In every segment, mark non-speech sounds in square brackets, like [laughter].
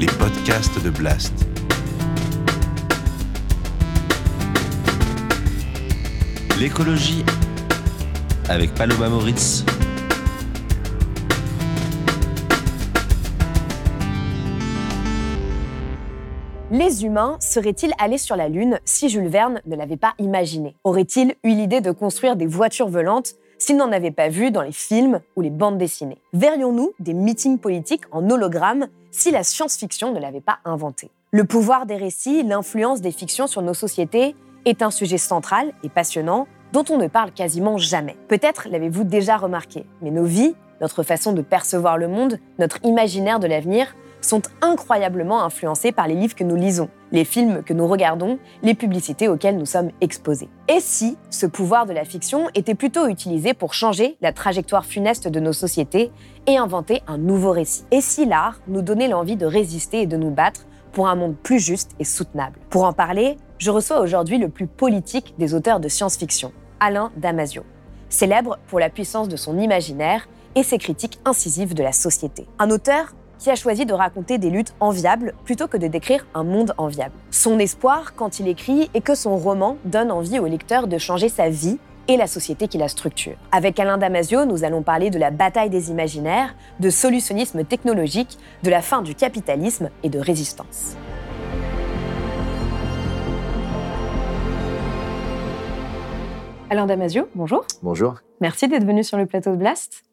les podcasts de Blast. L'écologie avec Paloma Moritz. Les humains seraient-ils allés sur la Lune si Jules Verne ne l'avait pas imaginé? Aurait-il eu l'idée de construire des voitures volantes s'il n'en avait pas vu dans les films ou les bandes dessinées? Verrions-nous des meetings politiques en hologramme si la science-fiction ne l'avait pas inventé Le pouvoir des récits, l'influence des fictions sur nos sociétés est un sujet central et passionnant dont on ne parle quasiment jamais. Peut-être l'avez-vous déjà remarqué, mais nos vies, notre façon de percevoir le monde, notre imaginaire de l'avenir sont incroyablement influencés par les livres que nous lisons, les films que nous regardons, les publicités auxquelles nous sommes exposés. Et si ce pouvoir de la fiction était plutôt utilisé pour changer la trajectoire funeste de nos sociétés et inventer un nouveau récit? Et si l'art nous donnait l'envie de résister et de nous battre pour un monde plus juste et soutenable? Pour en parler, je reçois aujourd'hui le plus politique des auteurs de science-fiction, Alain Damasio, célèbre pour la puissance de son imaginaire et ses critiques incisives de la société. Un auteur qui a choisi de raconter des luttes enviables plutôt que de décrire un monde enviable. Son espoir, quand il écrit, est que son roman donne envie au lecteur de changer sa vie et la société qui la structure. Avec Alain Damasio, nous allons parler de la bataille des imaginaires, de solutionnisme technologique, de la fin du capitalisme et de résistance. Alain Damasio, bonjour. Bonjour. Merci d'être venu sur le plateau de Blast.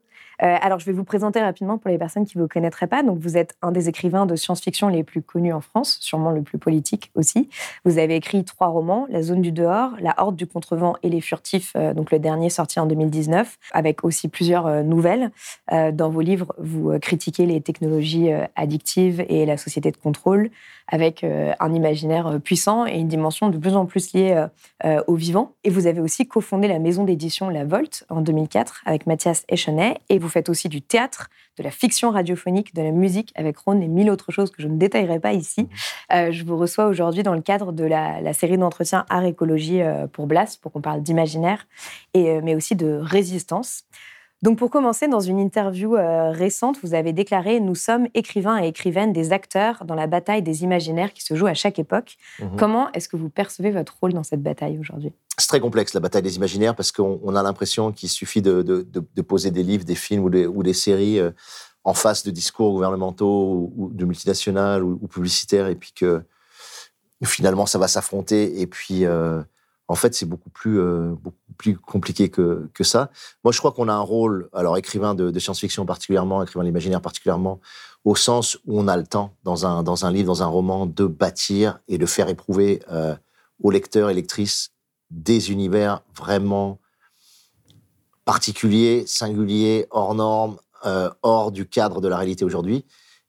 Euh, alors, je vais vous présenter rapidement pour les personnes qui ne vous connaîtraient pas. Donc, vous êtes un des écrivains de science-fiction les plus connus en France, sûrement le plus politique aussi. Vous avez écrit trois romans La zone du dehors, La horde du contrevent et Les furtifs, euh, donc le dernier sorti en 2019, avec aussi plusieurs euh, nouvelles. dans vos livres, vous critiquez les technologies addictives et la société de contrôle avec un imaginaire puissant et une dimension de plus en plus liée au vivant. Et vous avez aussi cofondé la maison d'édition La Volte en 2004 avec Mathias Echenet et vous faites aussi du théâtre, de la fiction radiophonique, de la musique avec Ron et mille autres choses que je ne détaillerai pas ici. Euh, je vous reçois aujourd'hui dans le cadre de la, série d'entretiens Art Écologie euh, pour Blas, pour qu'on parle d'imaginaire, euh, mais aussi de résistance. Donc pour commencer, dans une interview récente, vous avez déclaré ⁇ Nous sommes écrivains et écrivaines des acteurs dans la bataille des imaginaires qui se joue à chaque époque. Mhm. Comment est-ce que vous percevez votre rôle dans cette bataille aujourd'hui? C'est très complexe, la bataille des imaginaires, parce qu'on a l'impression qu'il suffit de, poser des livres, des films ou des, séries euh, en face de discours gouvernementaux ou, de multinationales ou, publicitaires, et puis que finalement, ça va s'affronter. Et puis, euh, en fait, c'est beaucoup plus, euh, beaucoup plus compliqué que, que ça. Moi, je crois qu'on a un rôle, alors écrivain de, science-fiction particulièrement, écrivain de l'imaginaire particulièrement, au sens où on a le temps, dans un, dans un livre, dans un roman, de bâtir et de faire éprouver aux lecteurs et lectrices des univers vraiment particuliers, singuliers, hors normes, euh, hors du cadre de la réalité aujourd'hui,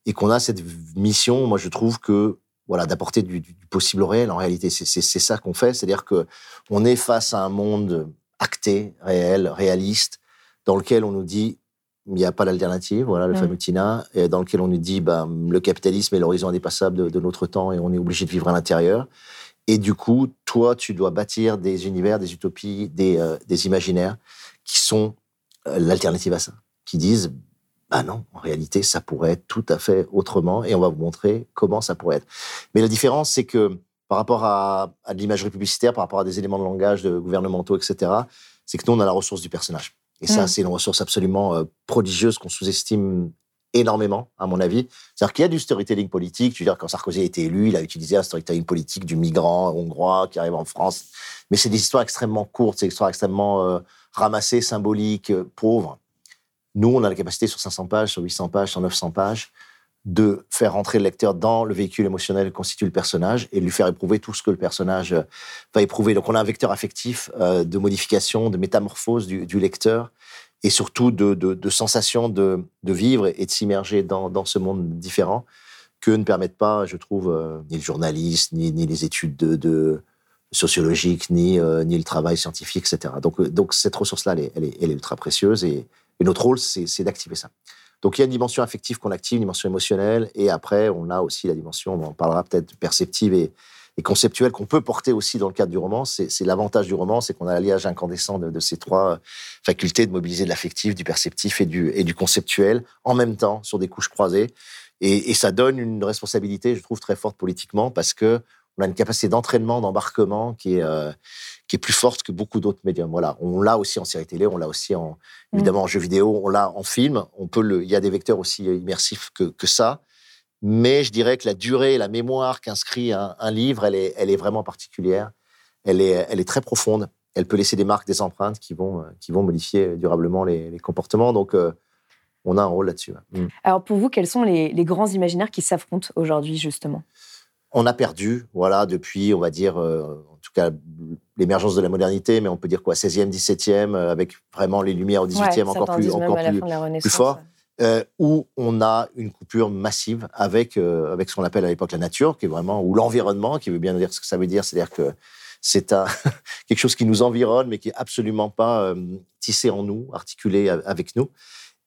et qu'on a cette mission, moi je trouve que voilà, d'apporter du, possible au réel. En réalité, c'est ça qu'on fait, c'est-à-dire que on est face à un monde acté, réel, réaliste, dans lequel on nous dit il n'y a pas d'alternative, voilà le fameux Tina, et dans lequel on nous dit ben, le capitalisme est l'horizon indépassable de, de, notre temps et on est obligé de vivre à l'intérieur. Et du coup, toi, tu dois bâtir des univers, des utopies, des, euh, des imaginaires qui sont euh, l'alternative à ça, qui disent, bah non, en réalité, ça pourrait être tout à fait autrement, et on va vous montrer comment ça pourrait être. Mais la différence, c'est que par rapport à, à de l'imagerie publicitaire, par rapport à des éléments de langage de gouvernementaux, etc., c'est que nous, on a la ressource du personnage. Et ça, mm. c'est une ressource absolument euh, prodigieuse qu'on sous-estime énormément, à mon avis. C'est-à-dire qu'il y a du storytelling politique. Je veux dire, quand Sarkozy a été élu, il a utilisé un storytelling politique du migrant hongrois qui arrive en France. Mais c'est des histoires extrêmement courtes, c'est des histoires extrêmement euh, ramassées, symboliques, euh, pauvres. Nous, on a la capacité sur 500 pages, sur 800 pages, sur 900 pages, de faire rentrer le lecteur dans le véhicule émotionnel que constitue le personnage et lui faire éprouver tout ce que le personnage euh, va éprouver. Donc, on a un vecteur affectif de modification, de métamorphose du, lecteur et surtout de, de, de sensation de, de, vivre et de s'immerger dans, ce monde différent que ne permettent pas, je trouve, euh, ni le journalisme, ni, les études de, de sociologiques, ni, euh, ni le travail scientifique, etc. Donc, euh, donc cette ressource-là, elle, elle, elle est, ultra précieuse et, et notre rôle, c'est d'activer ça. Donc il y a une dimension affective qu'on active, une dimension émotionnelle, et après, on a aussi la dimension, on en parlera peut-être, perceptive et, et conceptuel qu'on peut porter aussi dans le cadre du roman. C'est l'avantage du roman, c'est qu'on a l'alliage incandescent de, ces trois facultés de mobiliser de l'affectif, du perceptif et du, et du conceptuel en même temps sur des couches croisées. Et, ça donne une responsabilité, je trouve, très forte politiquement parce que on a une capacité d'entraînement, d'embarquement qui est, euh, qui est plus forte que beaucoup d'autres médiums. Voilà, on l'a aussi en série télé, on l'a aussi en, mm. évidemment en jeu vidéo, on l'a en film. On peut le, il y a des vecteurs aussi immersifs que, que ça. Mais je dirais que la durée, la mémoire qu'inscrit un, un, livre, elle est, elle est vraiment particulière. Elle est, elle est très profonde. Elle peut laisser des marques, des empreintes qui vont, qui vont modifier durablement les, les comportements. Donc, euh, on a un rôle là-dessus. Mm. Alors, pour vous, quels sont les, les grands imaginaires qui s'affrontent aujourd'hui, justement? On a perdu, voilà, depuis, on va dire, euh, en tout cas, l'émergence de la modernité, mais on peut dire quoi, 16e, 17e, euh, avec vraiment les lumières au 18e encore plus, encore plus, fort, euh, où on a une coupure massive avec, avec ce qu'on appelle à l'époque la nature, qui est vraiment, ou l'environnement, qui veut bien dire ce que ça veut dire, c'est-à-dire que c'est [laughs] quelque chose qui nous environne, mais qui est absolument pas tissé en nous, articulé avec nous,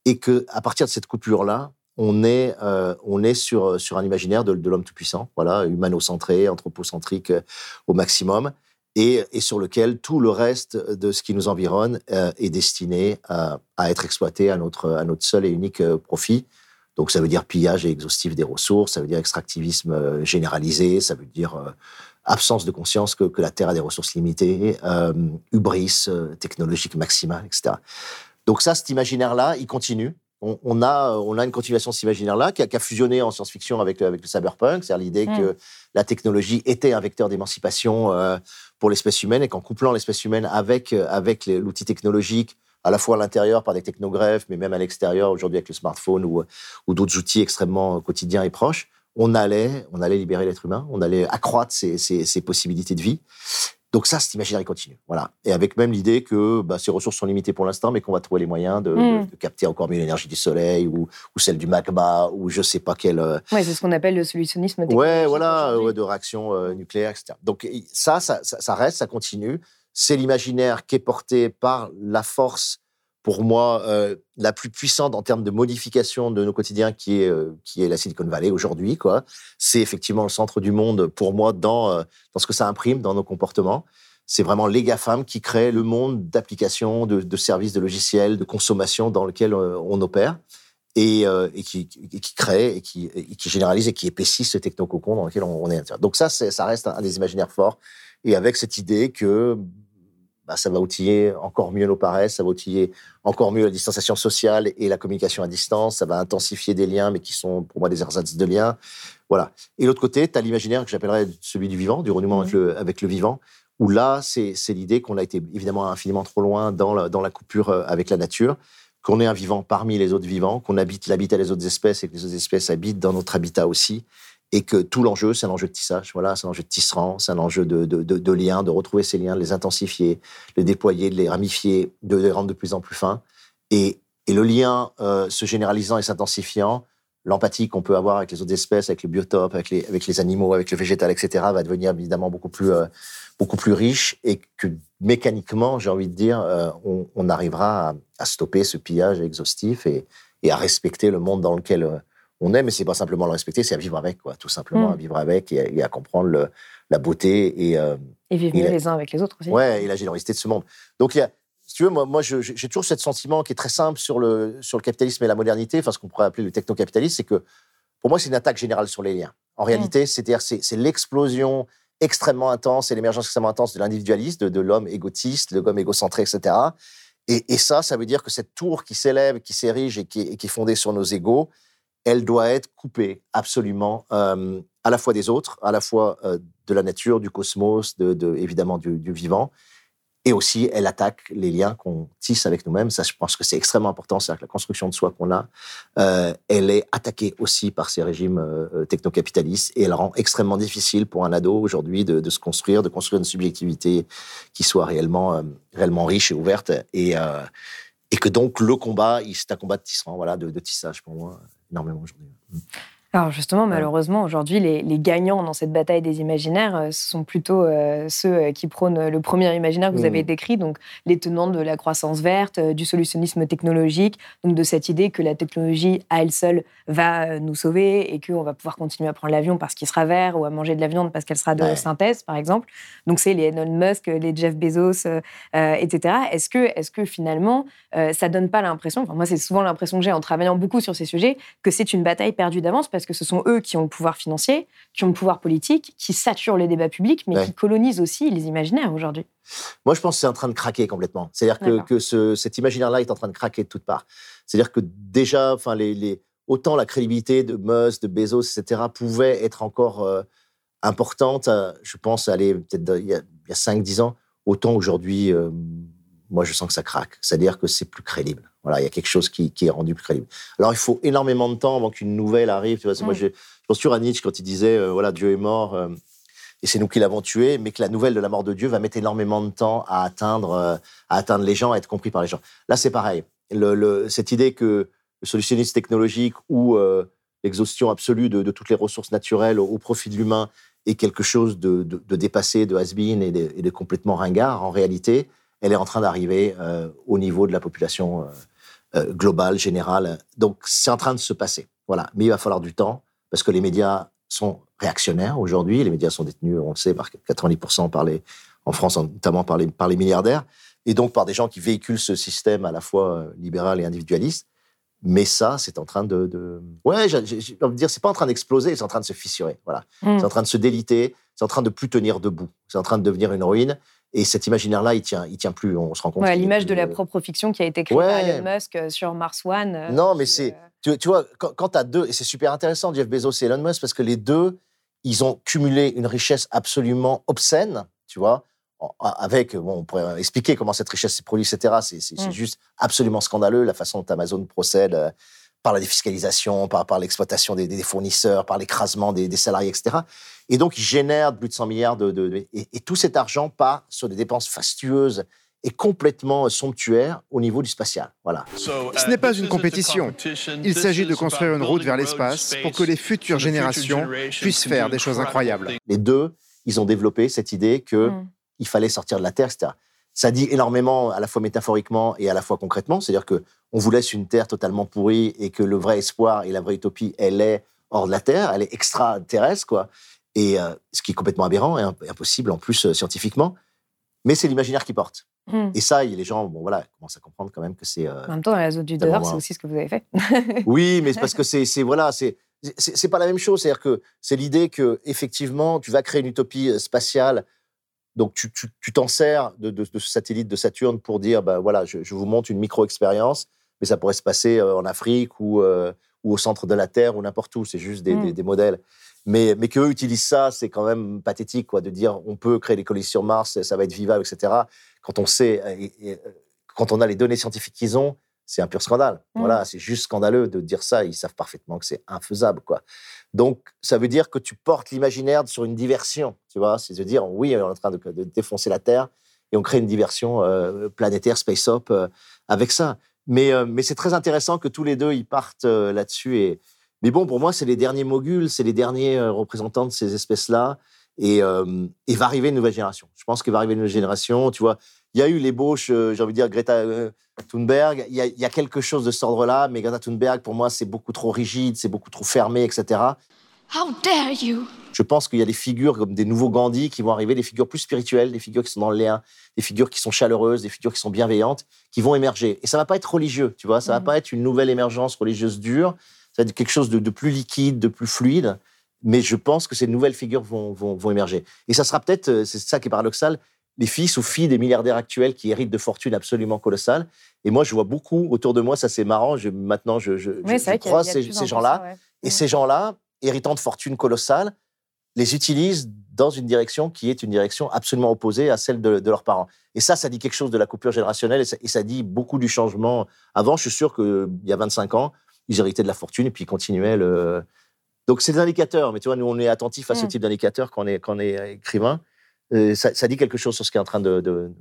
et que à partir de cette coupure-là, on est, euh, on est sur, sur un imaginaire de, l'homme tout-puissant, voilà, humano-centré, anthropocentrique euh, au maximum, et, sur lequel tout le reste de ce qui nous environne euh, est destiné à, être exploité à notre, à notre seul et unique profit. Donc ça veut dire pillage et exhaustif des ressources, ça veut dire extractivisme généralisé, ça veut dire absence de conscience que, que, la Terre a des ressources limitées, hubris technologique maximale, etc. Donc ça, cet imaginaire-là, il continue on, a, on a une continuation de cet imaginaire-là qui, a, fusionné en science-fiction avec, avec le cyberpunk, c'est-à-dire l'idée mm. que la technologie était un vecteur d'émancipation euh, pour l'espèce humaine et qu'en couplant l'espèce humaine avec, euh, avec l'outil technologique, à la fois à l'intérieur par des technogreffes, mais même à l'extérieur, aujourd'hui avec le smartphone ou, ou d'autres outils extrêmement quotidiens et proches, on allait, on allait libérer l'être humain, on allait accroître ses, ses possibilités de vie. Donc ça, cet imaginaire, il continue. Voilà. Et avec même l'idée que bah, ces ressources sont limitées pour l'instant, mais qu'on va trouver les moyens de, hmm. capter encore mieux l'énergie du soleil ou, celle du magma ou je sais pas quel. Euh, Oui, c'est ce qu'on appelle le solutionnisme. Ouais, voilà, de réaction euh, nucléaire, etc. Donc ça, ça, ça reste, ça continue. C'est l'imaginaire qui est porté par la force pour moi, euh, la plus puissante en termes de modification de nos quotidiens, qui est, euh, qui est la Silicon Valley aujourd'hui. quoi. C'est effectivement le centre du monde pour moi dans, euh, dans ce que ça imprime dans nos comportements. C'est vraiment les GAFAM qui créent le monde d'applications, de, de, services, de logiciels, de consommation dans lequel on opère et, et, qui, qui crée et qui, et qui généralise et qui épaissit ce technococon dans lequel on, on est. Donc ça, ça reste un des imaginaires forts. Et avec cette idée que bah, ça va outiller encore mieux nos paresses, ça va outiller encore mieux la distanciation sociale et la communication à distance, ça va intensifier des liens, mais qui sont pour moi des ersatz de liens. Voilà. Et l'autre côté, tu as l'imaginaire que j'appellerais celui du vivant, du renouement avec, le, avec, le, vivant, où là, c'est l'idée qu'on a été évidemment infiniment trop loin dans la, dans la coupure euh, avec la nature, qu'on est un vivant parmi les autres vivants, qu'on habite l'habitat des autres espèces et que les autres espèces habitent dans notre habitat aussi, et que tout l'enjeu, c'est un enjeu de tissage. Voilà, c'est un enjeu de tisserand, c'est un enjeu de, de, de, liens, de retrouver ces liens, de les intensifier, de les déployer, de les ramifier, de les rendre de plus en plus fins. Et, le lien euh, se généralisant et s'intensifiant, l'empathie qu'on peut avoir avec les autres espèces, avec le biotope, avec les, les animaux, avec le végétal, etc., va devenir évidemment beaucoup plus, euh, beaucoup plus riche et que mécaniquement, j'ai envie de dire, euh, on, arrivera à, stopper ce pillage exhaustif et, à respecter le monde dans lequel on aime, mais c'est pas simplement le respecter, c'est à vivre avec, quoi, tout simplement, mm. à vivre avec et à, comprendre la beauté et. Euh, et vivre mieux les uns avec les autres aussi. Ouais, et la générosité de ce monde. Donc, il y a, si tu veux, moi, moi j'ai toujours ce sentiment qui est très simple sur le, sur le capitalisme et la modernité, enfin, ce qu'on pourrait appeler le techno-capitalisme, c'est que pour moi, c'est une attaque générale sur les liens. En réalité, mm. c'est-à-dire, c'est l'explosion extrêmement intense et l'émergence extrêmement intense de l'individualisme, de, l'homme égotiste, de l'homme égocentré, etc. Et, ça, ça veut dire que cette tour qui s'élève, qui s'érige et qui, et qui est fondée sur nos égaux, elle doit être coupée absolument euh, à la fois des autres, à la fois euh, de la nature, du cosmos, de, évidemment du, vivant, et aussi elle attaque les liens qu'on tisse avec nous-mêmes. Ça, je pense que c'est extrêmement important, c'est-à-dire que la construction de soi qu'on a, euh, elle est attaquée aussi par ces régimes technocapitalistes. Et elle rend extrêmement difficile pour un ado aujourd'hui de, se construire, de construire une subjectivité qui soit réellement, réellement riche et ouverte. Et que donc le combat, c'est un combat de tissement, voilà, de, de tissage pour moi énormément aujourd'hui. Alors justement, malheureusement, aujourd'hui, les, gagnants dans cette bataille des imaginaires euh, sont plutôt euh, ceux euh, qui prônent le premier imaginaire que vous avez mmh. décrit, donc les tenants de la croissance verte, du solutionnisme technologique, donc de cette idée que la technologie à elle seule va nous sauver et qu'on va pouvoir continuer à prendre l'avion parce qu'il sera vert ou à manger de la viande parce qu'elle sera de synthèse, par exemple. Donc c'est les Elon Musk, les Jeff Bezos, etc. Est-ce que, est que finalement, ça donne pas l'impression, enfin moi c'est souvent l'impression que j'ai en travaillant beaucoup sur ces sujets, que c'est une bataille perdue d'avance parce que ce sont eux qui ont le pouvoir financier, qui ont le pouvoir politique, qui saturent les débats publics, mais Ouais. qui colonisent aussi les imaginaires aujourd'hui. Moi, je pense que c'est en train de craquer complètement. C'est-à-dire que, que ce- cet imaginaire-là est en train de craquer de toutes parts. C'est-à-dire que déjà, enfin, les, les- autant la crédibilité de Musk, de Bezos, etc., pouvait être encore euh, importante, euh, je pense, aller peut-être il y a, a 5-10 ans, autant aujourd'hui, euh, moi, je sens que ça craque. C'est-à-dire que c'est plus crédible. Voilà, il y a quelque chose qui, qui est rendu plus crédible. Alors, il faut énormément de temps avant qu'une nouvelle arrive. Tu vois, moi, Mm. je, je pense toujours à Nietzsche quand il disait, euh, voilà, Dieu est mort. euh, et c'est nous qui l'avons tué, mais que la nouvelle de la mort de Dieu va mettre énormément de temps à atteindre, euh, à atteindre les gens, à être compris par les gens. Là, c'est pareil. Le- le- cette idée que le solutionnisme technologique ou l'exhaustion absolue de, de toutes les ressources naturelles au, au profit de l'humain est quelque chose de, de- de dépassé, de has-been et de complètement ringard, en réalité, elle est en train d'arriver euh, au niveau de la population euh, euh, globale, générale. Donc, c'est en train de se passer. Voilà. Mais il va falloir du temps parce que les médias sont réactionnaires aujourd'hui. Les médias sont détenus, on le sait, par 90% par les, en France, notamment par les, par les milliardaires, et donc par des gens qui véhiculent ce système à la fois libéral et individualiste. Mais ça, c'est en train de, de... ouais, j'ai envie de dire, c'est pas en train d'exploser, c'est en train de se fissurer. Voilà, Mm. c'est en train de se déliter, c'est en train de plus tenir debout, c'est en train de devenir une ruine. Et cet imaginaire-là, il tient, il tient plus. On se rend compte. Ouais, l'image de la euh, propre fiction qui a été créée Ouais. par Elon Musk euh, sur Mars One. euh, Non, mais c'est- Tu, tu vois, quand, quand tu as deux, et c'est super intéressant, Jeff Bezos et Elon Musk, parce que les deux, ils ont cumulé une richesse absolument obscène, tu vois, avec, bon, on pourrait expliquer comment cette richesse s'est produite, etc. C'est c'est- c'est Mm. juste absolument scandaleux la façon dont Amazon procède par la défiscalisation, par, par l'exploitation des, des fournisseurs, par l'écrasement des, des salariés, etc. Et donc, ils génèrent plus de 100 milliards de... de- de- et, et tout cet argent part sur des dépenses fastueuses et complètement somptuaires au niveau du spatial. Voilà. Ce n'est pas une compétition. Il s'agit de construire une route vers l'espace pour que les futures générations puissent faire des choses incroyables. Les deux, ils ont développé cette idée que Mm. il fallait sortir de la Terre, etc. Ça dit énormément, à la fois métaphoriquement et à la fois concrètement. C'est-à-dire que on vous laisse une Terre totalement pourrie et que le vrai espoir et la vraie utopie, elle est hors de la Terre, elle est extraterrestre, quoi. Et euh, ce qui est complètement aberrant et imp- impossible en plus euh, scientifiquement. Mais c'est l'imaginaire qui porte. Mm. Et ça, les gens, bon voilà, commencent à comprendre quand même que c'est. euh, En même temps, dans la zone du dehors, c'est aussi ce que vous avez fait. [laughs] oui, mais c'est parce que c'est, voilà, c'est, c'est, c'est pas la même chose. C'est-à-dire que c'est l'idée que effectivement, tu vas créer une utopie euh, spatiale. Donc tu, tu, tu t'en sers de, de, de ce satellite de Saturne pour dire, ben voilà, je, je vous montre une micro-expérience, mais ça pourrait se passer euh, en Afrique ou, euh, ou au centre de la Terre ou n'importe où. C'est juste des, Mm. des, des modèles. Mais, mais qu'eux utilisent ça, c'est quand même pathétique, quoi, de dire on peut créer des colonies sur Mars, ça va être vivable, etc. Quand on sait, et- et, euh, quand on a les données scientifiques qu'ils ont, c'est un pur scandale. Mm. Voilà, c'est juste scandaleux de dire ça. Ils savent parfaitement que c'est infaisable, quoi. Donc, ça veut dire que tu portes l'imaginaire sur une diversion, tu vois. C'est de dire, oui, on est en train de, de défoncer la Terre et on crée une diversion euh, planétaire, space-up, euh, avec ça. Mais, euh, mais c'est très intéressant que tous les deux, ils partent là-dessus. Et... Mais bon, pour moi, c'est les derniers moguls, c'est les derniers représentants de ces espèces-là. Et, et va arriver une nouvelle génération. Je pense qu'il va arriver une nouvelle génération. Tu vois, il y a eu l'ébauche, euh, j'ai envie de dire, Greta euh, Thunberg. Il y, a, il y a quelque chose de cet ordre-là, mais Greta Thunberg, pour moi, c'est beaucoup trop rigide, c'est beaucoup trop fermé, etc. How dare you! Je pense qu'il y a des figures comme des nouveaux Gandhi qui vont arriver, des figures plus spirituelles, des figures qui sont dans le lien, des figures qui sont chaleureuses, des figures qui sont bienveillantes, qui vont émerger. Et ça va pas être religieux, tu vois, ça va Mhm. pas être une nouvelle émergence religieuse dure, ça va être quelque chose de, de plus liquide, de plus fluide. Mais je pense que ces nouvelles figures vont, vont, vont émerger. Et ça sera peut-être, euh, c'est ça qui est paradoxal, les fils ou filles des milliardaires actuels qui héritent de fortunes absolument colossales. Et moi, je vois beaucoup autour de moi, ça c'est marrant, je, maintenant je, je, Oui, je- croise ces, gens-là. ouais. Et ces gens-là, héritants de fortunes colossales, les utilisent dans une direction qui est une direction absolument opposée à celle de, de leurs parents. Et ça, ça dit quelque chose de la coupure générationnelle et ça, et ça dit beaucoup du changement. Avant, je suis sûr qu'il y a 25 ans, ils héritaient de la fortune et puis ils continuaient le. Donc, c'est des indicateurs, mais tu vois, nous, on est attentifs à ce Mm. type d'indicateurs quand on est, quand on est écrivain. Euh, ça, dit quelque chose sur ce qui est en train de. de-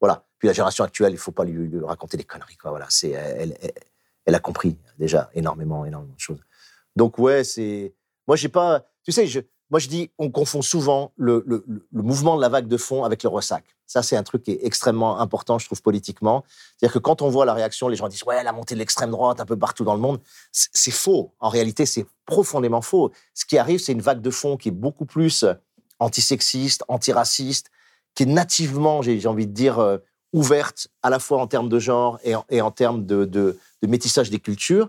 Voilà. Puis la génération actuelle, il faut pas lui, raconter des conneries. Quoi. Voilà. C'est, elle, a compris déjà énormément, énormément de choses. Donc, ouais, c'est. Moi, j'ai pas. Tu sais, moi, je dis, on confond souvent le, le, mouvement de la vague de fond avec le ressac. Ça, c'est un truc qui est extrêmement important, je trouve, politiquement. C'est-à-dire que quand on voit la réaction, les gens disent, ouais, la montée de l'extrême droite un peu partout dans le monde. C'est faux. En réalité, c'est profondément faux. Ce qui arrive, c'est une vague de fond qui est beaucoup plus antisexiste, antiraciste, qui est nativement, j'ai envie de dire, euh, ouverte à la fois en termes de genre et en, et en termes de, de, de métissage des cultures.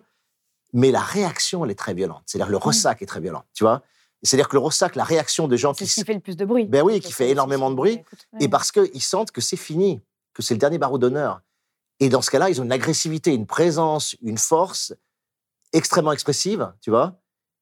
mais la réaction, elle est très violente. C'est-à-dire le ressac est très violent, tu vois. C'est-à-dire que le ressac, la réaction des gens C'est qui... ce qui fait le plus de bruit. Ben oui, qui fait énormément c'est- de bruit. Écoute, ouais. Et parce qu'ils sentent que c'est fini, que c'est le dernier barreau d'honneur. Et dans ce cas-là, ils ont une agressivité, une présence, une force extrêmement expressive, tu vois,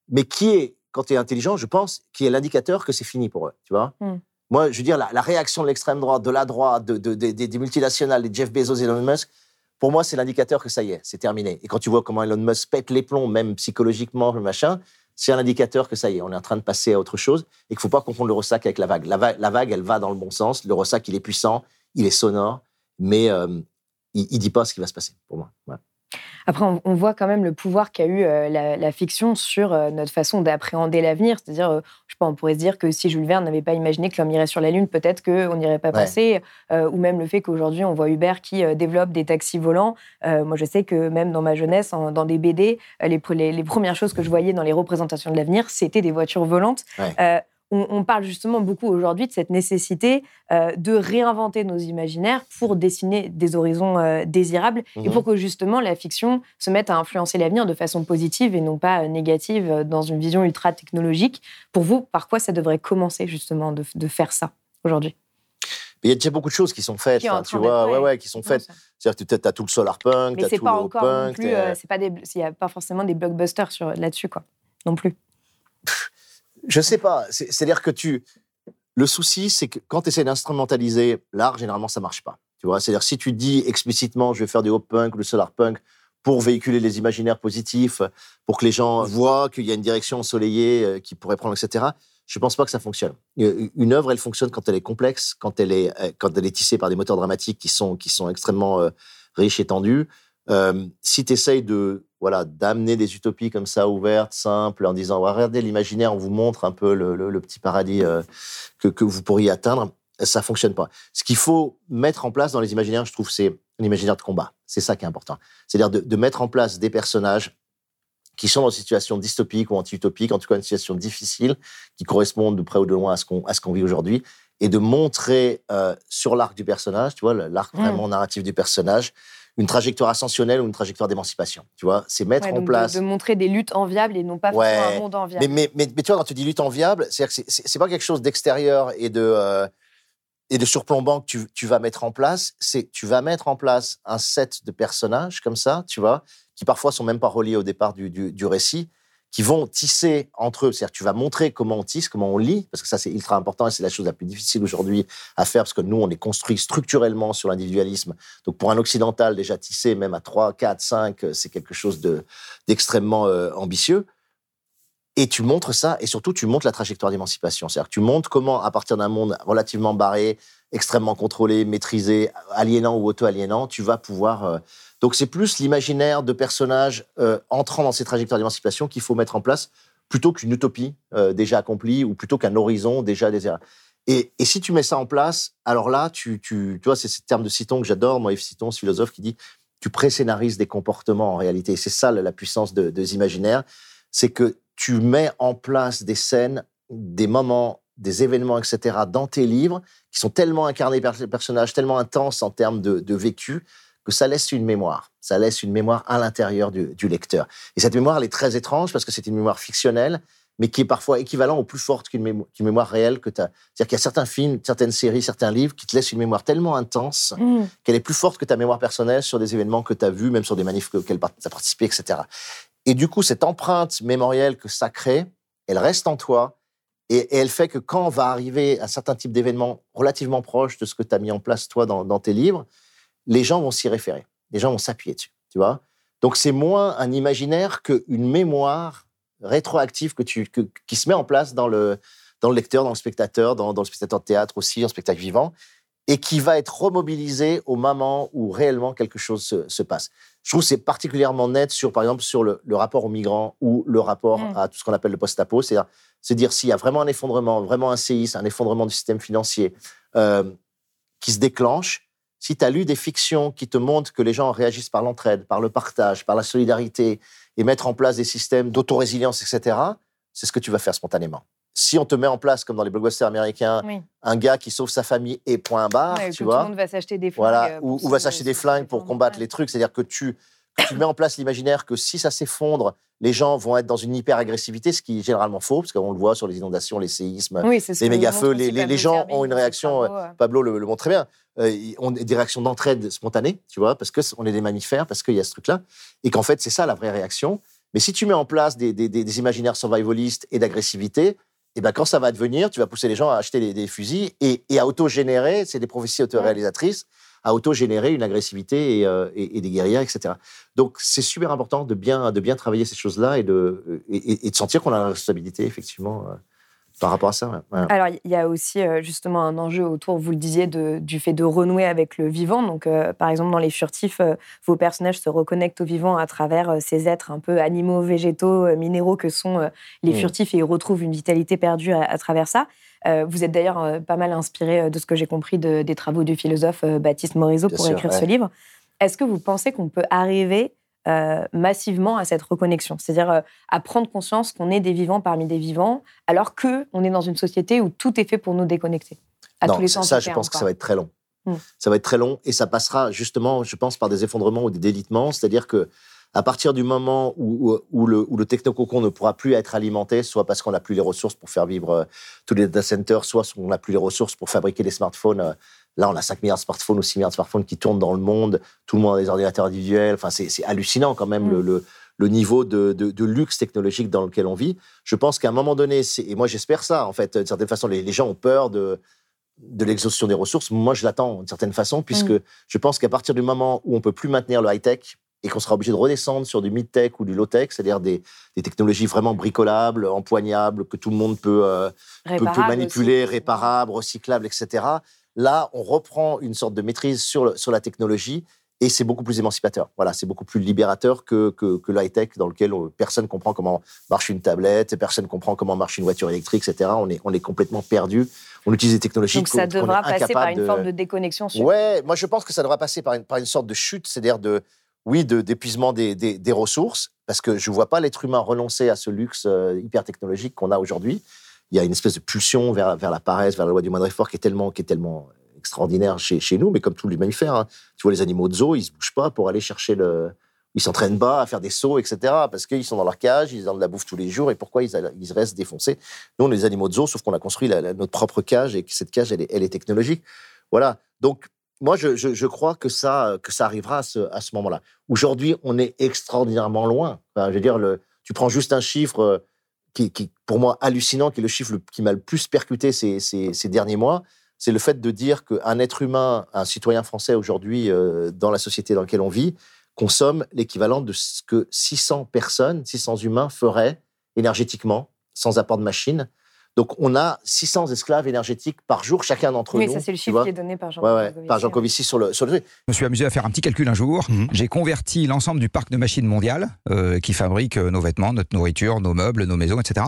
mais qui est, quand tu es intelligent, je pense, qui est l'indicateur que c'est fini pour eux, tu vois. Mm. Moi, je veux dire, la, la réaction de l'extrême droite, de la droite, de, de- des- des multinationales, des Jeff Bezos et Elon Musk, pour moi, c'est l'indicateur que ça y est, c'est terminé. Et quand tu vois comment Elon Musk pète les plombs, même psychologiquement, le machin, c'est un indicateur que ça y est, on est en train de passer à autre chose et qu'il ne faut pas confondre le ressac avec la vague. La, va- la vague, elle va dans le bon sens. Le ressac, il est puissant, il est sonore, mais euh, il ne dit pas ce qui va se passer, pour moi. Ouais. Après, on, on voit quand même le pouvoir qu'a eu euh, la, la fiction sur euh, notre façon d'appréhender l'avenir. C'est-à-dire, euh, je sais pas, on pourrait se dire que si Jules Verne n'avait pas imaginé que l'homme irait sur la Lune, peut-être qu'on n'irait pas Ouais. passer. Euh, ou même le fait qu'aujourd'hui, on voit Uber qui développe des taxis volants. Moi, je sais que même dans ma jeunesse, en- dans des BD, les, pre- les- les premières choses que je voyais dans les représentations de l'avenir, c'était des voitures volantes. Ouais. On, on parle justement beaucoup aujourd'hui de cette nécessité euh, de réinventer nos imaginaires pour dessiner des horizons euh, désirables et Mhm. pour que justement la fiction se mette à influencer l'avenir de façon positive et non pas euh, négative dans une vision ultra technologique. Pour vous, par quoi ça devrait commencer justement de, de faire ça aujourd'hui? Mais il y a déjà beaucoup de choses qui sont faites, Qui tu vois, ouais, ouais. qui sont faites. C'est-à-dire que tu as tout le solar punk, Mais tu as tout pas le encore non punk. plus, euh, c'est pas des, il y a pas forcément des blockbusters là-dessus quoi, non plus. Je sais pas. C'est- C'est-à-dire que tu. Le souci, c'est que quand tu essaies d'instrumentaliser l'art, généralement, ça marche pas. Tu vois, c'est-à-dire si tu dis explicitement, je vais faire du hop punk ou du solar punk pour véhiculer les imaginaires positifs, pour que les gens voient qu'il y a une direction ensoleillée euh, qu'ils pourraient prendre, etc. Je pense pas que ça fonctionne. Euh, Une œuvre, elle fonctionne quand elle est complexe, quand elle est, euh, quand elle est tissée par des moteurs dramatiques qui sont, qui sont extrêmement riches et tendus. Si tu essayes de voilà d'amener des utopies comme ça ouvertes, simples, en disant regardez l'imaginaire, on vous montre un peu le, le- le petit paradis euh, que, que vous pourriez atteindre, ça fonctionne pas. Ce qu'il faut mettre en place dans les imaginaires, je trouve, c'est l'imaginaire de combat. C'est ça qui est important. C'est-à-dire de, de mettre en place des personnages qui sont dans une situation dystopique ou anti-utopique, en tout cas une situation difficile, qui correspondent de près ou de loin à ce qu'on qu'on vit aujourd'hui, et de montrer euh, sur l'arc du personnage, tu vois, l'arc Mm. vraiment narratif du personnage, une trajectoire ascensionnelle ou une trajectoire d'émancipation. Tu vois, c'est mettre Ouais, en de- place. de, montrer des luttes enviables et non pas Ouais. un monde enviable. Mais, mais, mais, mais tu vois, quand tu dis lutte enviable, c'est-à-dire que c'est- pas quelque chose d'extérieur et de, euh, et de surplombant que tu, tu vas mettre en place. C'est tu vas mettre en place un set de personnages comme ça, tu vois, qui parfois sont même pas reliés au départ du, du, du récit, qui vont tisser entre eux. C'est-à-dire tu vas montrer comment on tisse, comment on lit, parce que ça c'est ultra important et c'est la chose la plus difficile aujourd'hui à faire, parce que nous on est construit structurellement sur l'individualisme. Donc pour un occidental déjà tissé, même à 3, 4, 5, euh, c'est quelque chose de- d'extrêmement euh, ambitieux. Et tu montres ça, et surtout, tu montres la trajectoire d'émancipation. C'est-à-dire tu montres comment, à partir d'un monde relativement barré, extrêmement contrôlé, maîtrisé, aliénant ou auto-aliénant, tu vas pouvoir. euh, Donc, c'est plus l'imaginaire de personnages euh, entrant dans ces trajectoires d'émancipation qu'il faut mettre en place, plutôt qu'une utopie euh, déjà accomplie, ou plutôt qu'un horizon déjà désiré. Et, et si tu mets ça en place, alors là, tu, tu, tu vois, c'est ce terme de Citon que j'adore, moi, Yves Citon, ce philosophe, qui dit tu pré-scénarises des comportements en réalité. C'est ça la la puissance de, des imaginaires, c'est que tu mets en place des scènes, des moments, des événements, etc., dans tes livres, qui sont tellement incarnés par les personnages, tellement intenses en termes de, de vécu, que ça laisse une mémoire. Ça laisse une mémoire à l'intérieur du, du lecteur. Et cette mémoire, elle est très étrange parce que c'est une mémoire fictionnelle, mais qui est parfois équivalent ou plus forte qu'une mémo- qu'une mémoire réelle que tu as. C'est-à-dire qu'il y a certains films, certaines séries, certains livres qui te laissent une mémoire tellement intense Mmh. qu'elle est plus forte que ta mémoire personnelle sur des événements que tu as vus, même sur des manifs auxquels tu as participé, etc. Et du coup, cette empreinte mémorielle que ça crée, elle reste en toi et, elle fait que quand va arriver un certain type d'événement relativement proche de ce que tu as mis en place, toi, dans, dans tes livres, les gens vont s'y référer. Les gens vont s'appuyer dessus, tu vois. Donc, c'est moins un imaginaire qu'une mémoire rétroactive que tu, que- qui se met en place dans le, dans le lecteur, dans le spectateur, dans, dans le spectateur de théâtre aussi, en spectacle vivant, et qui va être remobilisé au moment où réellement quelque chose se, se passe. Je trouve que c'est particulièrement net sur, par exemple, sur le, le rapport aux migrants ou le rapport Mm. à tout ce qu'on appelle le post-apo, c'est-à-dire se dire s'il y a vraiment un effondrement, vraiment un séisme, un effondrement du système financier euh, qui se déclenche, si tu as lu des fictions qui te montrent que les gens réagissent par l'entraide, par le partage, par la solidarité, et mettre en place des systèmes d'autorésilience, etc., c'est ce que tu vas faire spontanément. Si on te met en place, comme dans les blockbusters américains, Oui. un gars qui sauve sa famille et point barre, Ouais, tu tout va le monde va s'acheter des flingues. voilà, euh, ou, va s'acheter des flingues pour combattre Ouais. les trucs. C'est-à-dire que tu, tu mets en place l'imaginaire que si ça s'effondre, les gens vont être dans une hyper-agressivité, ce qui est généralement faux, parce qu'on le voit sur les inondations, les séismes, Oui, les méga-feux. Les, les- gens ont une réaction, travaux, euh. Pablo le, le montre très bien, euh, ont des réactions d'entraide spontanées, tu vois, parce qu'on est des mammifères, parce qu'il y a ce truc-là, et qu'en fait, c'est ça la vraie réaction. Mais si tu mets en place des, des- des- imaginaires survivalistes et d'agressivité, et ben quand ça va devenir, tu vas pousser les gens à acheter des, des fusils et, et à auto-générer, c'est des prophéties auto-réalisatrices, à auto-générer une agressivité et, euh, et- et des guerrières, etc. Donc c'est super important de bien, de bien travailler ces choses-là et de, et de sentir qu'on a la responsabilité, effectivement, euh, par rapport à ça. ouais. Alors, il y a aussi euh, justement un enjeu autour, vous le disiez, de- du fait de renouer avec le vivant. Donc, euh, par exemple, dans Les Furtifs, euh, vos personnages se reconnectent au vivant à travers ces êtres un peu animaux, végétaux, minéraux que sont les Mm. furtifs et ils retrouvent une vitalité perdue à, à travers ça. Vous êtes d'ailleurs pas mal inspiré de ce que j'ai compris de- des travaux du philosophe Baptiste Morisot Bien pour sûr, écrire ouais. ce livre. Est-ce que vous pensez qu'on peut arriver euh, massivement à cette reconnexion C'est-à-dire euh, à prendre conscience qu'on est des vivants parmi des vivants, alors que on est dans une société où tout est fait pour nous déconnecter. À non, tous les ça, sens ça, je pense que ça va être très long. Mm. Ça va être très long et ça passera justement, je pense, par des effondrements ou des délitements. C'est-à-dire que à partir du moment où, où- où le, où le technococon ne pourra plus être alimenté, soit parce qu'on n'a plus les ressources pour faire vivre euh, tous les data centers, soit parce qu'on n'a plus les ressources pour fabriquer des smartphones. Là, on a 5 milliards de smartphones ou 6 milliards de smartphones qui tournent dans le monde. Tout le monde a des ordinateurs individuels. Enfin, c'est hallucinant quand même Mm. le, le- le niveau de, de- de luxe technologique dans lequel on vit. Je pense qu'à un moment donné, et moi j'espère ça, en fait, d'une certaine façon, les, les gens ont peur de, de l'exhaustion des ressources. Moi, je l'attends d'une certaine façon, puisque je pense qu'à partir du moment où on peut plus maintenir le high-tech et qu'on sera obligé de redescendre sur du mid-tech ou du low-tech, c'est-à-dire des, des technologies vraiment bricolables, empoignables, que tout le monde peut, euh, peut, peut Réparable manipuler, aussi. réparables, recyclables, etc. Là, on reprend une sorte de maîtrise sur, le- sur la technologie et c'est beaucoup plus émancipateur. Voilà, c'est beaucoup plus libérateur que, que, que le high-tech dans lequel euh, personne comprend comment marche une tablette, personne comprend comment marche une voiture électrique, etc. On est, on est complètement perdu. On utilise des technologies Donc ça devra passer par une de- forme de déconnexion. sur- Ouais, moi je pense que ça devra passer par une, par une sorte de chute, c'est-à-dire de, oui, de d'épuisement des, des, des ressources, parce que je ne vois pas l'être humain renoncer à ce luxe euh, hyper technologique qu'on a aujourd'hui. Il y a une espèce de pulsion vers, vers la paresse, vers la loi du moindre effort qui est tellement, qui est tellement extraordinaire chez, chez nous, mais comme tous les mammifères. hein. Tu vois, les animaux de zoo, ils se bougent pas pour aller chercher le. Ils s'entraînent pas à faire des sauts, etc. Parce qu'ils sont dans leur cage, ils ont de la bouffe tous les jours, et pourquoi ils, ils restent défoncés? Nous, on est des animaux de zoo, sauf qu'on a construit notre propre cage, et que cette cage, elle est, elle est technologique. Voilà. Donc, moi, je, je- je crois que ça, que ça arrivera à ce, à ce moment-là. Aujourd'hui, on est extraordinairement loin. Je veux dire, le, tu prends juste un chiffre euh, qui, qui, pour moi, hallucinant, qui est le chiffre qui m'a le plus percuté ces derniers mois. C'est le fait de dire qu'un être humain, un citoyen français aujourd'hui, euh, dans la société dans laquelle on vit, consomme l'équivalent de ce que 600 personnes, 600 humains feraient énergétiquement, sans apport de machine. Donc, on a 600 esclaves énergétiques par jour, chacun d'entre Oui, nous. ça c'est le chiffre qui est donné par Jean Ouais, par Jean ouais. Covici sur le, sur le truc. Je me suis amusé à faire un petit calcul un jour. Mhm. J'ai converti l'ensemble du parc de machines mondiales euh, qui fabriquent euh, nos vêtements, notre nourriture, nos meubles, nos maisons, etc.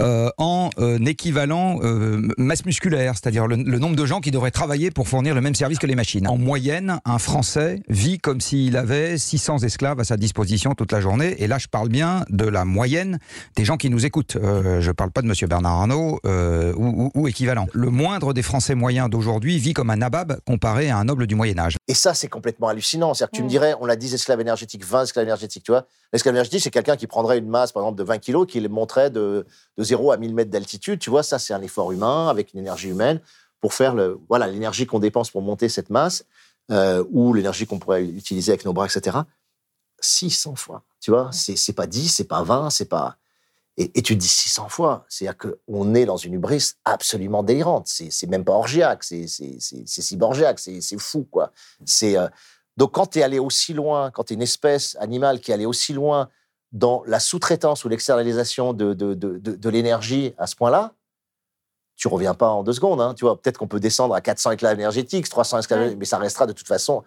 euh, en euh, équivalent euh, masse musculaire, c'est-à-dire le, le nombre de gens qui devraient travailler pour fournir le même service que les machines. En moyenne, un Français vit comme s'il avait 600 esclaves à sa disposition toute la journée. Et là, je parle bien de la moyenne des gens qui nous écoutent. Euh, je ne parle pas de Monsieur Bernard Arnault euh, ou, ou- ou équivalent. Le moindre des Français moyens d'aujourd'hui vit comme un nabab comparé à un noble du Moyen Âge. Et ça, c'est complètement hallucinant. C'est-à-dire que tu me Mm. dirais, on a 10 esclaves énergétiques, 20 esclaves énergétiques, tu vois. L'esclave énergétique, c'est quelqu'un qui prendrait une masse, par exemple, de 20 kilos, qui les monterait de, de 0 à 1000 mètres d'altitude. Tu vois, ça, c'est un effort humain avec une énergie humaine pour faire le, voilà, l'énergie qu'on dépense pour monter cette masse euh, ou l'énergie qu'on pourrait utiliser avec nos bras, etc. 600 fois. Tu vois, c'est c'est pas 10, c'est pas 20, c'est pas. Et, et tu te dis 600 fois. C'est-à-dire qu'on est dans une hubris absolument délirante. C'est même pas orgiaque, c'est cyborgiaque, c'est fou, quoi. C'est. euh, donc, quand tu es allé aussi loin, quand tu es une espèce animale qui est allée aussi loin dans la sous-traitance ou l'externalisation de, de, de, l'énergie à ce point-là, tu reviens pas en deux secondes. hein. Tu vois, peut-être qu'on peut descendre à 400 esclaves énergétiques, 300 esclaves, Ouais. mais ça restera de toute façon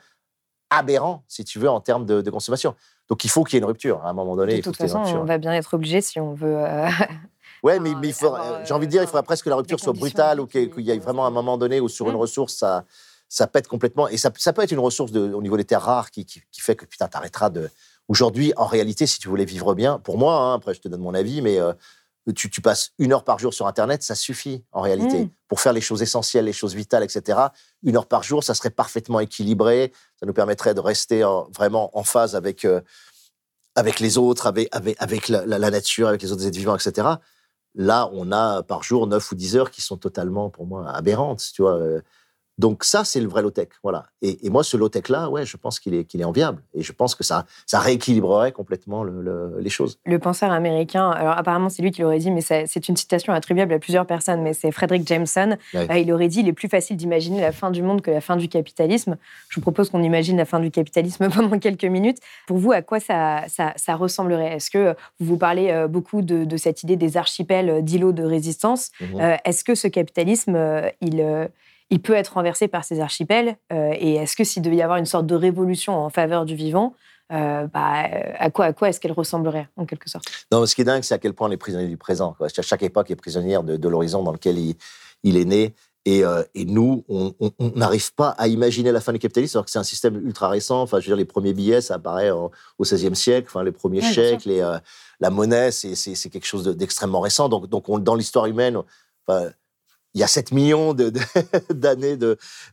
aberrant, si tu veux, en termes de, de consommation. Donc, il faut qu'il y ait une rupture. À un moment donné, De toute façon, rupture. on va bien être obligé si on veut. euh, Ouais, [laughs] mais, mais j'ai envie de dire, il faudrait euh, presque que la rupture des soit brutale ou qu'il qui qu'il y ait vraiment un moment donné où sur une Mm. ressource, ça, ça pète complètement. Et ça, ça peut être une ressource de, au niveau des terres rares qui, qui, qui fait que putain, t'arrêteras de. Aujourd'hui, en réalité, si tu voulais vivre bien, pour moi, hein, après je te donne mon avis, mais euh, tu, tu, passes une heure par jour sur Internet, ça suffit en réalité. Mm. Pour faire les choses essentielles, les choses vitales, etc., une heure par jour, ça serait parfaitement équilibré. Ça nous permettrait de rester vraiment en phase avec, euh, avec les autres, avec, avec, avec la, la, nature, avec les autres êtres vivants, etc. Là, on a par jour 9 ou 10 heures qui sont totalement, pour moi, aberrantes. Tu vois. Donc ça, c'est le vrai low-tech. Voilà. Et, moi, ce low-tech-là, ouais, je pense qu'il est, qu'il est enviable. Et je pense que ça, ça rééquilibrerait complètement les choses. Le penseur américain, alors apparemment c'est lui qui l'aurait dit, mais c'est une citation attribuable à plusieurs personnes, mais c'est Frederick Jameson. Euh, il aurait dit, il est plus facile d'imaginer la fin du monde que la fin du capitalisme. Je vous propose qu'on imagine la fin du capitalisme [laughs] pendant quelques minutes. Pour vous, à quoi ça, ça, ressemblerait? Est-ce que vous vous parlez euh, beaucoup de, cette idée des archipels euh, d'îlots de résistance? Mmh Est-ce que ce capitalisme, il il peut être renversé par ces archipels. Euh, et est-ce que s'il devait y avoir une sorte de révolution en faveur du vivant, euh, bah, à quoi, à quoi est-ce qu'elle ressemblerait, en quelque sorte? Non, ce qui est dingue, c'est à quel point on est prisonnier du présent. Quoi. Chaque époque est prisonnière de, l'horizon dans lequel il, est né. Et, euh, nous, on n'arrive pas à imaginer la fin du capitalisme, alors que c'est un système ultra récent. Enfin, je veux dire, les premiers billets, ça apparaît au XVIe siècle. Enfin, les premiers chèques, les, la monnaie, c'est quelque chose d'extrêmement récent. Donc, donc dans l'histoire humaine, enfin, il y a 7 millions [laughs] d'années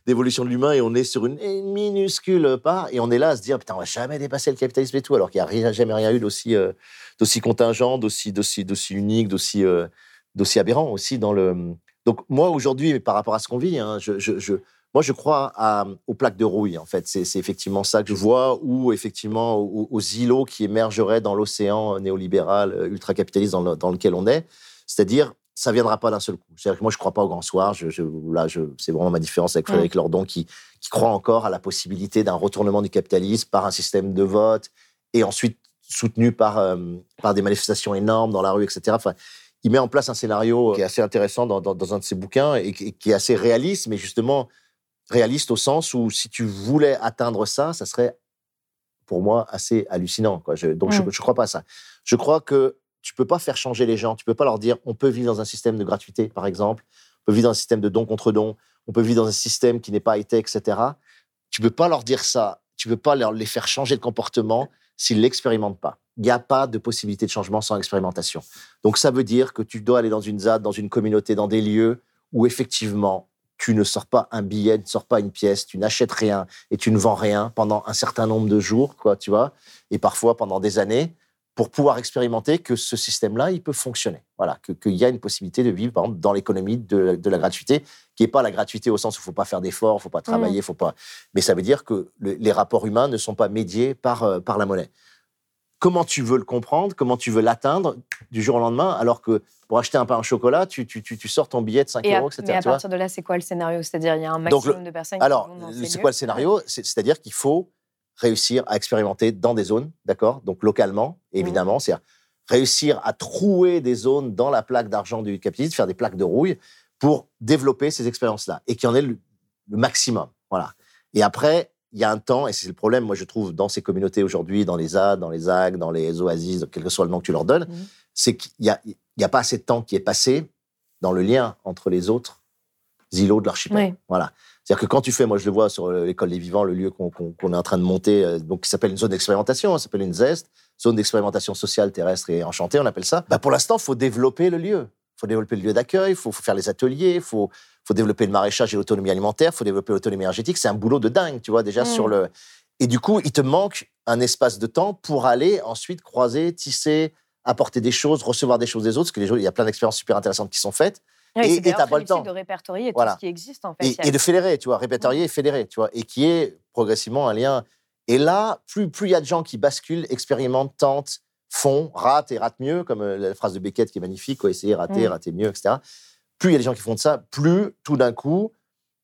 d'évolution de, l'humain et on est sur une, minuscule part et on est là à se dire putain on va jamais dépasser le capitalisme et tout alors qu'il n'y a jamais rien eu d'aussi euh, d'aussi contingent, d'aussi d'aussi unique, d'aussi euh, d'aussi aberrant aussi dans le. Donc moi aujourd'hui par rapport à ce qu'on vit, hein, je, moi je crois aux plaques de rouille en fait. C'est effectivement ça que je vois ou effectivement aux, aux îlots qui émergeraient dans l'océan néolibéral euh, ultra capitaliste dans, dans lequel on est. C'est-à-dire ça viendra pas d'un seul coup. C'est-à-dire que moi, je crois pas au grand soir. Je, là, je, c'est vraiment ma différence avec Frédéric Lordon qui, qui croit encore à la possibilité d'un retournement du capitalisme par un système de vote et ensuite soutenu par, euh, par des manifestations énormes dans la rue, etc. Enfin, il met en place un scénario qui est assez intéressant dans, dans, un de ses bouquins et qui, est assez réaliste, mais justement réaliste au sens où si tu voulais atteindre ça, ça serait pour moi assez hallucinant. Quoi. donc, je ne crois pas à ça. Je crois que tu peux pas faire changer les gens. Tu peux pas leur dire on peut vivre dans un système de gratuité, par exemple. On peut vivre dans un système de don contre don. On peut vivre dans un système qui n'est pas high-tech, etc. Tu peux pas leur dire ça. Tu peux pas leur, les faire changer de comportement s'ils l'expérimentent pas. Il n'y a pas de possibilité de changement sans expérimentation. Donc ça veut dire que tu dois aller dans une ZAD, dans une communauté, dans des lieux où effectivement tu ne sors pas un billet, ne sors pas une pièce, tu n'achètes rien et tu ne vends rien pendant un certain nombre de jours, quoi, tu vois, et parfois pendant des années pour pouvoir expérimenter que ce système-là, il peut fonctionner. Voilà, qu'il y a une possibilité de vivre, par exemple, dans l'économie de, la gratuité, qui n'est pas la gratuité au sens où il ne faut pas faire d'efforts, il ne faut pas mmh. travailler, faut pas. Mais ça veut dire que les rapports humains ne sont pas médiés par, euh, par la monnaie. Comment tu veux le comprendre Comment tu veux l'atteindre du jour au lendemain Alors que pour acheter un pain au chocolat, tu, tu, tu, sors ton billet de 5 euros, etc. Mais à partir de là, c'est quoi le scénario? C'est-à-dire, il y a un maximum de personnes alors, qui Alors, c'est quoi le scénario? C'est-à-dire qu'il faut réussir à expérimenter dans des zones, d'accord? Donc localement, mmh. évidemment, c'est réussir à trouer des zones dans la plaque d'argent du capitalisme, faire des plaques de rouille pour développer ces expériences-là et qu'il y en ait le, maximum. Voilà. Et après, il y a un temps, et c'est le problème, moi je trouve, dans ces communautés aujourd'hui, dans les ZAD, dans les AG, dans les oasis, quel que soit le nom que tu leur donnes, mmh. c'est qu'il n'y a, a, pas assez de temps qui est passé dans le lien entre les autres îlots de l'archipel. Voilà. C'est-à-dire que quand tu fais, moi je le vois sur l'école des vivants, le lieu qu'on est en train de monter, euh, donc qui s'appelle une zone d'expérimentation, ça s'appelle une ZEST, zone d'expérimentation sociale terrestre et enchantée, on appelle ça. Bah pour l'instant, il faut développer le lieu. Il faut développer le lieu d'accueil, il faut, faire les ateliers, il faut, faut développer le maraîchage et l'autonomie alimentaire, il faut développer l'autonomie énergétique. C'est un boulot de dingue, tu vois, déjà sur mm. le. Et du coup, il te manque un espace de temps pour aller ensuite croiser, tisser, apporter des choses, recevoir des choses des autres, parce que les il y a plein d'expériences super intéressantes qui sont faites. Oui, et tu pas le temps. de répertorier tout ce qui existe, en fait. Et, de fédérer, tu vois, répertorier et fédérer, tu vois, et qui est progressivement un lien. Et là, plus il y a de gens qui basculent, expérimentent, tentent, font, ratent et ratent mieux, comme euh, la phrase de Beckett qui est magnifique, quoi, essayer, rater, mm. rater mieux, etc. Plus il y a des gens qui font de ça, plus tout d'un coup,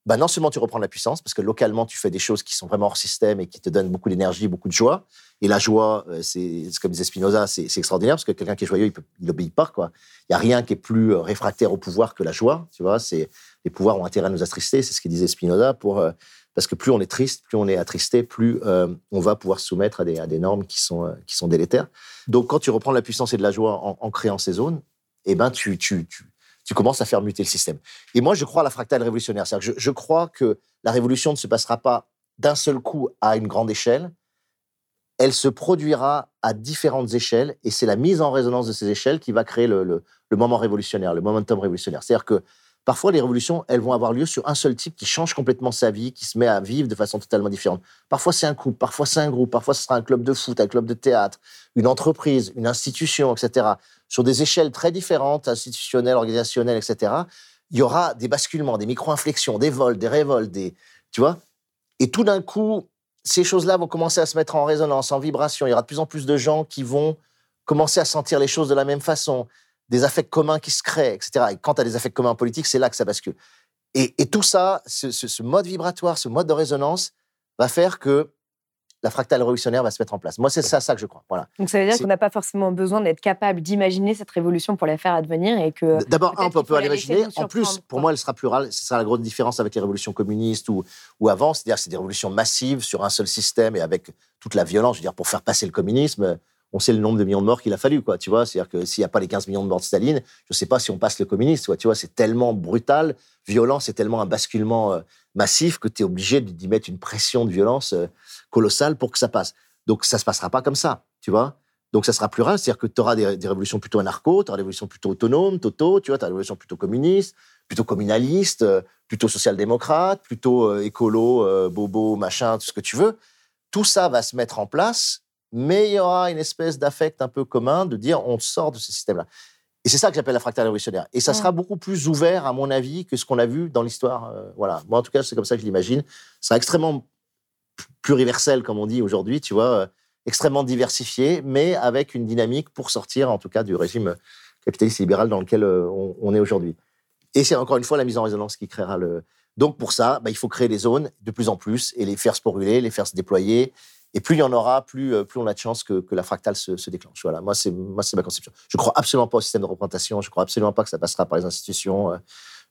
bah, non seulement tu reprends la puissance, parce que localement, tu fais des choses qui sont vraiment hors système et qui te donnent beaucoup d'énergie, beaucoup de joie. Et la joie, euh, c'est comme disait Spinoza, c'est extraordinaire, parce que quelqu'un qui est joyeux, il n'obéit pas. Il n'y a rien qui est plus euh, réfractaire au pouvoir que la joie. Tu vois, les pouvoirs ont intérêt à nous attrister, c'est ce que disait Spinoza, euh, parce que plus on est triste, plus on est attristé, plus on va pouvoir se soumettre à des, normes qui sont, qui sont délétères. Donc, quand tu reprends la puissance et de la joie en, créant ces zones, eh ben, tu, tu, tu tu commences à faire muter le système. Et moi, je crois à la fractale révolutionnaire. Je, je crois que la révolution ne se passera pas d'un seul coup à une grande échelle, elle se produira à différentes échelles et c'est la mise en résonance de ces échelles qui va créer le, le, le moment révolutionnaire, le momentum révolutionnaire. C'est-à-dire que parfois les révolutions, elles vont avoir lieu sur un seul type qui change complètement sa vie, qui se met à vivre de façon totalement différente. Parfois c'est un couple, parfois c'est un groupe, parfois ce sera un club de foot, un club de théâtre, une entreprise, une institution, etc. Sur des échelles très différentes, institutionnelles, organisationnelles, etc. Il y aura des basculements, des micro-inflexions, des vols, des révoltes, des, tu vois. Et tout d'un coup, ces choses-là vont commencer à se mettre en résonance, en vibration. Il y aura de plus en plus de gens qui vont commencer à sentir les choses de la même façon, des affects communs qui se créent, etc. Et quand tu as des affects communs politiques, c'est là que ça bascule. Et, tout ça, ce, mode vibratoire, ce mode de résonance, va faire que la fractale révolutionnaire va se mettre en place. Moi, c'est ça, ça que je crois. Voilà. Donc ça veut dire qu'on n'a pas forcément besoin d'être capable d'imaginer cette révolution pour la faire advenir et que. D'abord, un, on peut l'imaginer. En plus, pour moi, elle sera plurale. Ce sera la grande différence avec les révolutions communistes ou, ou avant. C'est-à-dire, c'est des révolutions massives sur un seul système et avec toute la violence. Je veux dire, pour faire passer le communisme, on sait le nombre de millions de morts qu'il a fallu, quoi. Tu vois, c'est-à-dire que s'il n'y a pas les 15 millions de morts de Staline, je ne sais pas si on passe le communisme. Tu vois, c'est tellement brutal, violent, c'est tellement un basculement euh, massif que tu es obligé d'y mettre une pression de violence euh, colossale pour que ça passe. Donc ça se passera pas comme ça, tu vois. Donc ça sera plural, c'est-à-dire que tu auras des, des, révolutions plutôt anarcho, tu auras des révolutions plutôt autonomes, toto, tu vois, tu des révolutions plutôt communistes, plutôt communalistes, euh, plutôt social-démocrates, plutôt euh, écolo, bobo, machin, tout ce que tu veux. Tout ça va se mettre en place, mais il y aura une espèce d'affect un peu commun de dire on sort de ce système-là. Et c'est ça que j'appelle la fractale révolutionnaire. Et ça sera beaucoup plus ouvert, à mon avis, que ce qu'on a vu dans l'histoire. Euh, voilà. Moi, en tout cas, c'est comme ça que je l'imagine. Ce sera extrêmement pluriversel, comme on dit aujourd'hui, tu vois, euh, extrêmement diversifié, mais avec une dynamique pour sortir, en tout cas, du régime capitaliste libéral dans lequel euh, on, on est aujourd'hui. Et c'est encore une fois la mise en résonance qui créera le. Donc pour ça, bah, il faut créer des zones de plus en plus et les faire se brûler, les faire se déployer. Et plus il y en aura, plus, euh, plus on a de chances que, que la fractale se, déclenche. Voilà, moi c'est ma conception. Je crois absolument pas au système de représentation. Je crois absolument pas que ça passera par les institutions.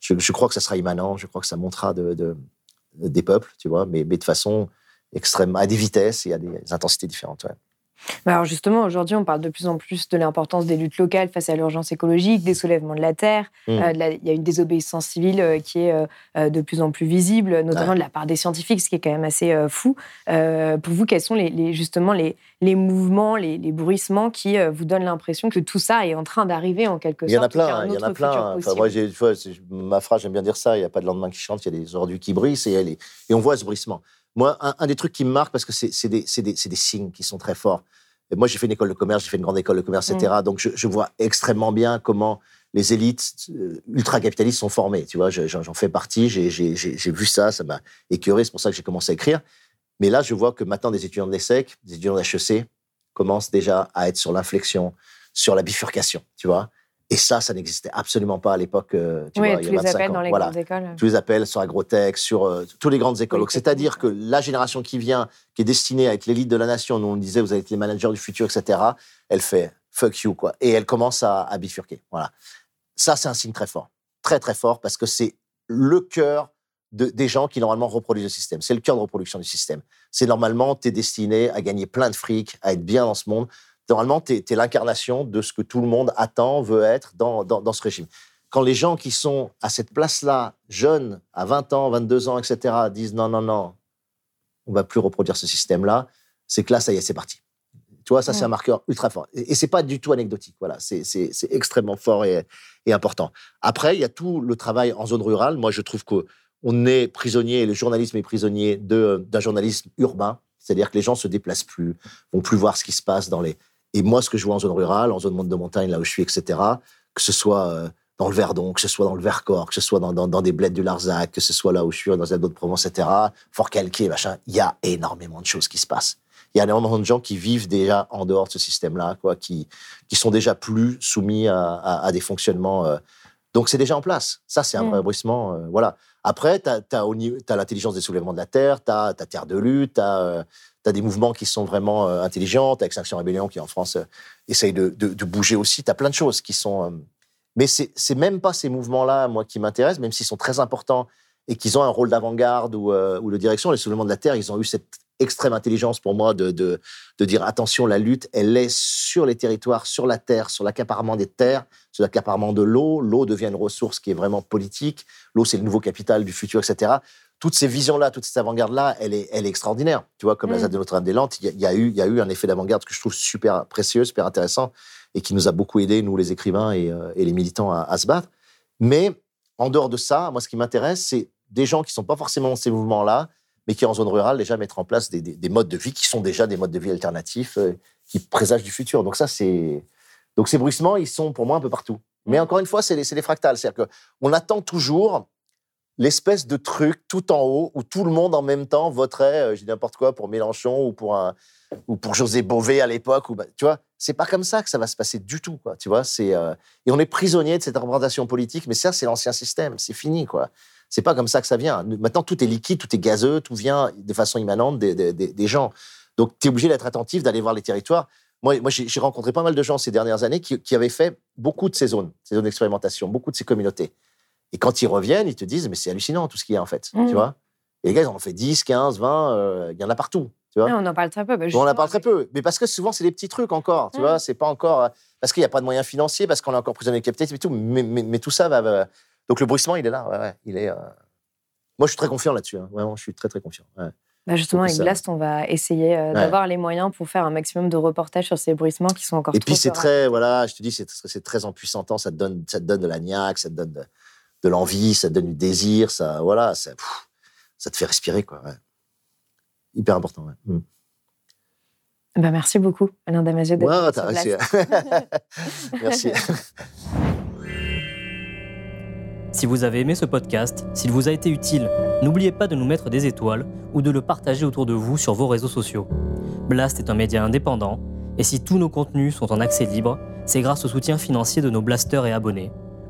Je, je crois que ça sera immanent. Je crois que ça montera de, de, de des peuples, tu vois, mais, mais de façon extrême, à des vitesses et à des intensités différentes. Ouais. Alors justement, aujourd'hui, on parle de plus en plus de l'importance des luttes locales face à l'urgence écologique, des soulèvements de la terre. Mmh. Euh, de la, il y a une désobéissance civile euh, qui est euh, de plus en plus visible, notamment ouais. de la part des scientifiques, ce qui est quand même assez fou. pour vous, quels sont les, les justement les, les, mouvements, les, les bruissements qui vous donnent l'impression que tout ça est en train d'arriver en quelque sorte Il y en a plein, il y en a plein. Enfin, moi, vois, ma phrase, j'aime bien dire ça, il n'y a pas de lendemain qui chante, il y a des ordures qui brissent et, et on voit ce bruissement. Moi, un, un, des trucs qui me marque, parce que c'est des, des, des, signes qui sont très forts. Et moi, j'ai fait une école de commerce, j'ai fait une grande école de commerce, etc. Mmh. Donc, je, je, vois extrêmement bien comment les élites euh, ultra-capitalistes sont formées. Tu vois, j'en fais partie, j'ai vu ça, ça m'a écœuré, c'est pour ça que j'ai commencé à écrire. Mais là, je vois que maintenant, des étudiants de l'ESSEC, des étudiants d'HEC commencent déjà à être sur l'inflexion, sur la bifurcation, tu vois. Et ça, ça n'existait absolument pas à l'époque. Euh, oui, vois, tous il y a 25 les appels ans. dans les voilà. grandes écoles. Tous les appels sur Agrotech, sur euh, toutes les grandes écoles. Oui, c'est-à-dire que la génération qui vient, qui est destinée à être l'élite de la nation, nous on disait vous allez être les managers du futur, etc. Elle fait fuck you quoi, et elle commence à, à bifurquer. Voilà. Ça, c'est un signe très fort, très très fort, parce que c'est le cœur de, des gens qui normalement reproduisent le système. C'est le cœur de reproduction du système. C'est normalement, tu es destiné à gagner plein de fric, à être bien dans ce monde normalement, tu es, es l'incarnation de ce que tout le monde attend, veut être dans, dans, dans, ce régime. Quand les gens qui sont à cette place-là, jeunes, à 20 ans, 22 ans, etc., disent non, non, non, on va plus reproduire ce système-là, c'est que là, ça y est, c'est parti. Tu vois, ça, c'est un marqueur ultra fort. Et, et c'est pas du tout anecdotique. Voilà, c'est extrêmement fort et, et, important. Après, il y a tout le travail en zone rurale. Moi, je trouve qu'on est prisonnier, le journalisme est prisonnier d'un journalisme urbain. C'est-à-dire que les gens se déplacent plus, vont plus voir ce qui se passe dans les, et moi, ce que je vois en zone rurale, en zone de montagne, là où je suis, etc., que ce soit euh, dans le Verdon, que ce soit dans le Vercors, que ce soit dans, dans, dans des bleds du Larzac, que ce soit là où je suis, dans les d'autres Provence, etc., Fort Calquier, machin, il y a énormément de choses qui se passent. Il y a énormément de gens qui vivent déjà en dehors de ce système-là, quoi, qui, qui sont déjà plus soumis à, à, à des fonctionnements. Euh, donc c'est déjà en place. Ça, c'est un mmh. vrai bruissement. Euh, voilà. Après, tu as, as, as l'intelligence des soulèvements de la Terre, tu as, as, Terre de lutte, tu as, euh, as, des mouvements qui sont vraiment euh, intelligents, tu as Extinction Rébellion qui, en France, euh, essaye de, bouger aussi. Tu as plein de choses qui sont. Euh, mais c'est même pas ces mouvements-là, moi, qui m'intéressent, même s'ils sont très importants et qu'ils ont un rôle d'avant-garde ou, de direction. Les soulèvements de la Terre, ils ont eu cette extrême intelligence pour moi de, de, dire attention, la lutte, elle est sur les territoires, sur la terre, sur l'accaparement des terres, sur l'accaparement de l'eau. L'eau devient une ressource qui est vraiment politique. L'eau, c'est le nouveau capital du futur, etc. toutes ces visions-là, toute cette avant-garde-là, elle est, elle est extraordinaire. Tu vois, comme la Mm. ZAD de Notre-Dame-des-Landes, il y, a- il y a eu, il y a eu un effet d'avant-garde que je trouve super précieux, super intéressant, et qui nous a beaucoup aidés, nous, les écrivains et, euh, et les militants, à, à se battre. Mais en dehors de ça, moi, ce qui m'intéresse, c'est des gens qui sont pas forcément dans ces mouvements-là, mais qui, en zone rurale, déjà mettre en place des, des- des modes de vie qui sont déjà des modes de vie alternatifs, euh, qui présagent du futur. Donc ça, c'est... Donc ces bruissements, ils sont pour moi un peu partout. Mais encore une fois, c'est les, c'est les fractales. C'est-à-dire qu'on attend toujours l'espèce de truc tout en haut où tout le monde en même temps voterait, euh, je dis n'importe quoi, pour Mélenchon ou pour, un, ou pour José Bové à l'époque. ou bah, Tu vois, c'est pas comme ça que ça va se passer du tout. Quoi, tu vois, c'est, euh, et on est prisonnier de cette représentation politique, mais ça, c'est l'ancien système. C'est fini. quoi. C'est pas comme ça que ça vient. Maintenant, tout est liquide, tout est gazeux, tout vient de façon immanente des, des- des- gens. Donc, tu es obligé d'être attentif, d'aller voir les territoires. Moi, moi j'ai j'ai rencontré pas mal de gens ces dernières années qui, qui avaient fait beaucoup de ces zones, ces zones d'expérimentation, beaucoup de ces communautés. Et quand ils reviennent, ils te disent, mais c'est hallucinant tout ce qu'il y a en fait. Tu vois Et les gars, ils en ont fait 10, 15, 20, euh, il y en a partout. Tu vois on en parle très peu. bah, on en parle très peu. Mais parce que souvent, c'est des petits trucs encore. Tu Mhm. vois C'est pas encore. euh, Parce qu'il n'y a pas de moyens financiers, parce qu'on est encore prisonnier de capitalisme et tout. Mais, mais- mais tout ça va, va- Donc le bruissement, il est là. ouais, ouais, il est. euh, Moi, je suis très confiant là-dessus. hein. Vraiment, je suis très, très confiant. ouais. Bah, justement, avec. Blast, on va essayer euh, Ouais. d'avoir les moyens pour faire un maximum de reportages sur ces bruissements qui sont encore Et trop puis c'est très, voilà, je te dis, c'est c'est très empuissantant. Ça te donne, ça te donne de la niaque, ça te donne de, de l'envie, ça te donne du désir, ça, voilà, ça, pff, ça te fait respirer, quoi. ouais. Hyper important. Ouais. Mm. Bah, merci beaucoup, Alain Damasio. venu t'as réussi. [laughs] [laughs] Merci. Si vous avez aimé ce podcast, s'il vous a été utile, n'oubliez pas de nous mettre des étoiles ou de le partager autour de vous sur vos réseaux sociaux. Blast est un média indépendant, et si tous nos contenus sont en accès libre, c'est grâce au soutien financier de nos blasters et abonnés.